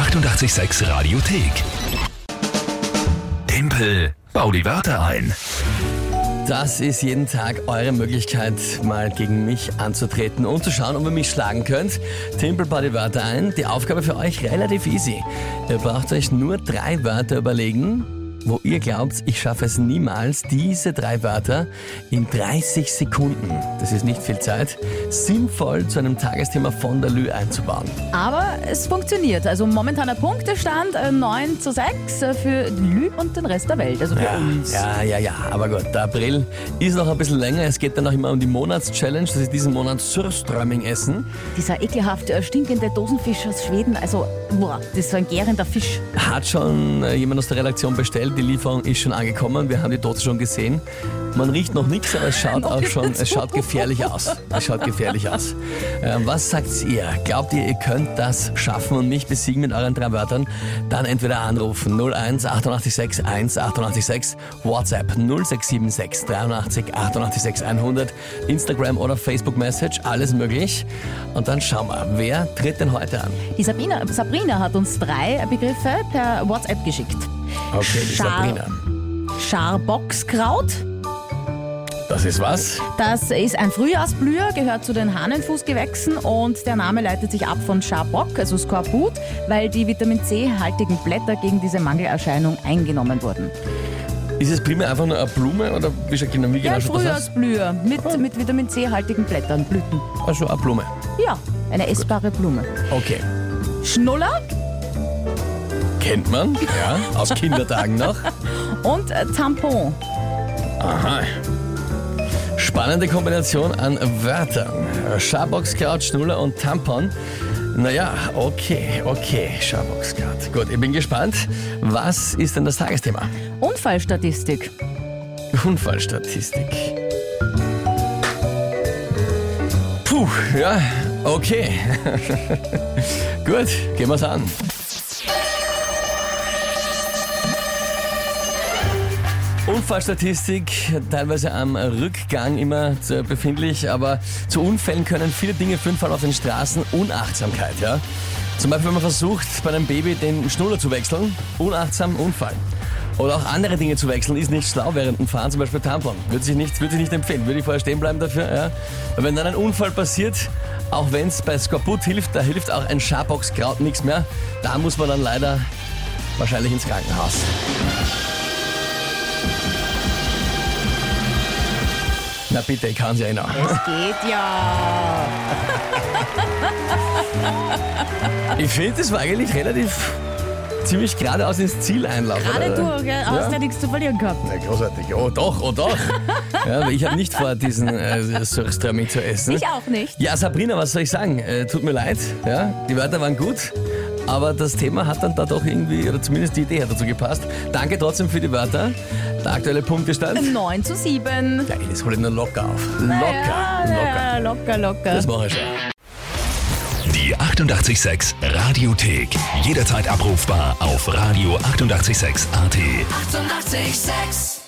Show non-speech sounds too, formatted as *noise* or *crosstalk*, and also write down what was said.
886 Radiothek. Tempel, bau die Wörter ein. Das ist jeden Tag eure Möglichkeit, mal gegen mich anzutreten und zu schauen, ob ihr mich schlagen könnt. Timpel paar die Wörter ein. Die Aufgabe für euch relativ easy. Ihr braucht euch nur drei Wörter überlegen, wo ihr glaubt, ich schaffe es niemals, diese drei Wörter in 30 Sekunden, das ist nicht viel Zeit, sinnvoll zu einem Tagesthema von der Lü einzubauen. Aber es funktioniert. Also momentaner Punktestand äh, 9 zu 6 äh, für Lü und den Rest der Welt. Also für Ja, uns. ja, ja, ja, aber gut, der April ist noch ein bisschen länger. Es geht dann noch immer um die Monatschallenge, das ist diesen Monat Surströmming essen. Dieser ekelhaft äh, stinkende Dosenfisch aus Schweden. Also, boah, das ist so ein gärender Fisch. Hat schon äh, jemand aus der Redaktion bestellt, die Lieferung ist schon angekommen, wir haben die Dose schon gesehen. Man riecht noch nichts, aber es schaut auch schon, es schaut gefährlich aus. Es schaut gefährlich aus. Ähm, was sagt ihr? Glaubt ihr, ihr könnt das schaffen und mich besiegen mit euren drei Wörtern? Dann entweder anrufen 01 886 1 886 WhatsApp 0676 83 886 100 Instagram oder Facebook Message, alles möglich. Und dann schauen wir, wer tritt denn heute an? Die Sabina, Sabrina hat uns drei Begriffe per WhatsApp geschickt. Okay, die Sabrina. Scharboxkraut. Das ist was? Das ist ein Frühjahrsblüher, gehört zu den Hahnenfußgewächsen und der Name leitet sich ab von Scharbock, also Skorbut, weil die Vitamin C-haltigen Blätter gegen diese Mangelerscheinung eingenommen wurden. Ist es primär einfach nur eine Blume oder wie, schaut genau, wie Ja, genau aus? Frühjahrsblüher mit, mit Vitamin C-haltigen Blättern, Blüten. Also eine Blume. Ja, eine essbare Blume. Okay. Schnuller Kennt man, ja, aus Kindertagen noch. und äh, Tampon. Aha. Spannende Kombination an Wörtern. Schaboxkraut, Schnuller und Tampon. Naja, okay, okay, Schaboxkraut. Gut, ich bin gespannt. Was ist denn das Tagesthema? Unfallstatistik. Unfallstatistik. Puh, ja, okay. *laughs* Gut, gehen wir's an. Unfallstatistik, teilweise am Rückgang immer befindlich, aber zu Unfällen können viele Dinge führen, vor allem auf den Straßen. Unachtsamkeit, ja. Zum Beispiel, wenn man versucht, bei einem Baby den Schnuller zu wechseln, unachtsam Unfall. Oder auch andere Dinge zu wechseln, ist nicht schlau während dem Fahren, zum Beispiel Tampon. Würde sich nicht, würde sich nicht empfehlen. Würde ich vorher stehen bleiben dafür, ja. Weil wenn dann ein Unfall passiert, auch wenn es bei Skorbut hilft, da hilft auch ein Schaboxkraut nichts mehr. Da muss man dann leider wahrscheinlich ins Krankenhaus. Na bitte, ich kann sie erinnern. Geht ja. *laughs* Ich finde, das war eigentlich relativ ziemlich geradeaus ins Ziel einlaufen. Gerade du, gell? Hast ja nichts zu verlieren gehabt. Na, großartig. Oh doch, oh doch. ja, ich habe nicht vor, diesen äh, Surströmming zu essen. Ich auch nicht. Ja, Sabrina, was soll ich sagen? Äh, tut mir leid. Ja, die Wörter waren gut. Aber das Thema hat dann da doch irgendwie, oder zumindest die Idee hat dazu gepasst. Danke trotzdem für die Wörter. Der aktuelle Punktestand. 9 zu 7. Ja, das hole ich nur locker auf. Locker, Ja, locker. ja, locker, locker. Das mache ich schon. Die 886 Radiothek. Jederzeit abrufbar auf radio886.at. 886! 886